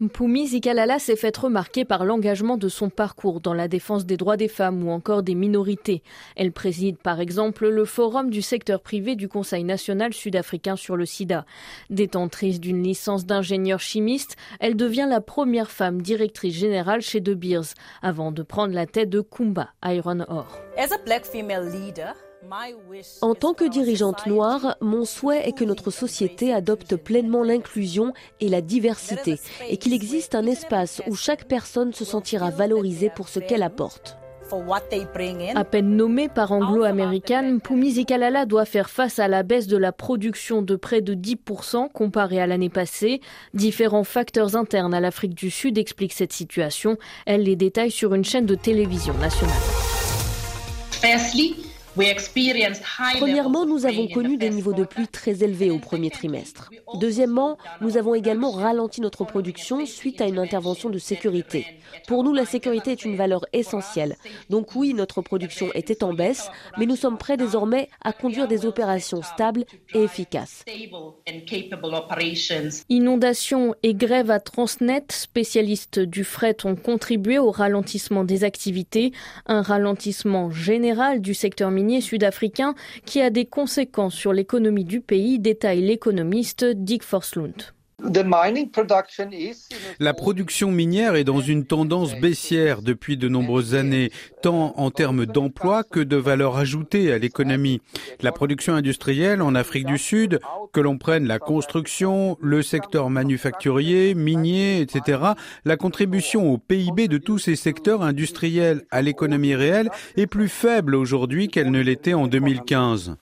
Mpumi Zikalala s'est fait remarquer par l'engagement de son parcours dans la défense des droits des femmes ou encore des minorités. Elle préside par exemple le forum du secteur privé du Conseil national sud-africain sur le sida. Détentrice d'une licence d'ingénieur chimiste, elle devient la première femme directrice générale chez De Beers avant de prendre la tête de Kumba Iron Ore. En tant que dirigeante noire, mon souhait est que notre société adopte pleinement l'inclusion et la diversité et qu'il existe un espace où chaque personne se sentira valorisée pour ce qu'elle apporte. À peine nommée par Anglo-Américaine, Pumi Zikalala doit faire face à la baisse de la production de près de 10% comparée à l'année passée. Différents facteurs internes à l'Afrique du Sud expliquent cette situation. Elle les détaille sur une chaîne de télévision nationale. Premièrement, nous avons connu des niveaux de pluie très élevés au premier trimestre. Deuxièmement, nous avons également ralenti notre production suite à une intervention de sécurité. Pour nous, la sécurité est une valeur essentielle. Donc oui, notre production était en baisse, mais nous sommes prêts désormais à conduire des opérations stables et efficaces. Inondations et grèves à Transnet, spécialistes du fret ont contribué au ralentissement des activités, un ralentissement général du secteur minier sud-africain qui a des conséquences sur l'économie du pays, détaille l'économiste Dick Forslund. La production minière est dans une tendance baissière depuis de nombreuses années, tant en termes d'emploi que de valeur ajoutée à l'économie. La production industrielle en Afrique du Sud, que l'on prenne la construction, le secteur manufacturier, minier, etc., la contribution au PIB de tous ces secteurs industriels à l'économie réelle est plus faible aujourd'hui qu'elle ne l'était en 2015.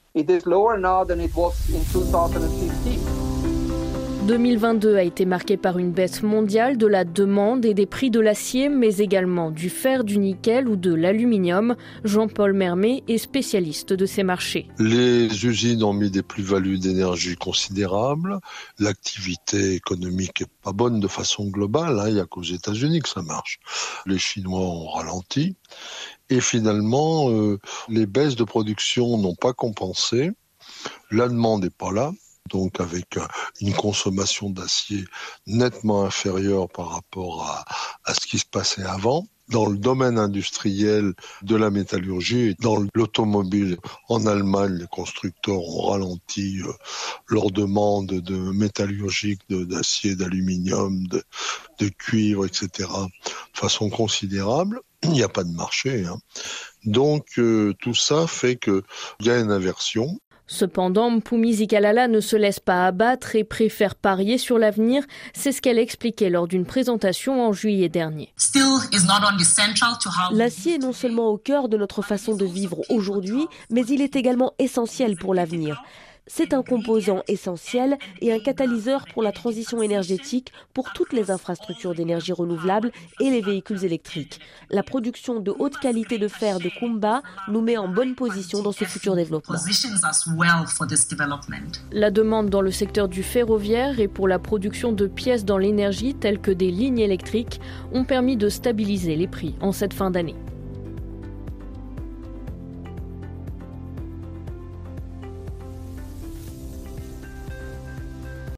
2022 a été marqué par une baisse mondiale de la demande et des prix de l'acier, mais également du fer, du nickel ou de l'aluminium. Jean-Paul Mermet est spécialiste de ces marchés. Les usines ont mis des plus-values d'énergie considérables. L'activité économique est pas bonne de façon globale. Hein. Il n'y a qu'aux États-Unis que ça marche. Les Chinois ont ralenti. Et finalement, euh, les baisses de production n'ont pas compensé. La demande n'est pas là donc avec euh, une consommation d'acier nettement inférieure par rapport à, ce qui se passait avant dans le domaine industriel de la métallurgie et dans l'automobile. En Allemagne, les constructeurs ont ralenti euh, leur demande de métallurgique, d'acier, d'aluminium, de, de, cuivre, etc. de façon considérable. Il n'y a pas de marché. Hein. Donc euh, tout ça fait qu'il y a une inversion Cependant, Mpumi Zikalala ne se laisse pas abattre et préfère parier sur l'avenir. C'est ce qu'elle expliquait lors d'une présentation en juillet dernier. L'acier est non seulement au cœur de notre façon de vivre aujourd'hui, mais il est également essentiel pour l'avenir. C'est un composant essentiel et un catalyseur pour la transition énergétique pour toutes les infrastructures d'énergie renouvelable et les véhicules électriques. La production de haute qualité de fer de Kumba nous met en bonne position dans ce futur développement. La demande dans le secteur du ferroviaire et pour la production de pièces dans l'énergie telles que des lignes électriques ont permis de stabiliser les prix en cette fin d'année.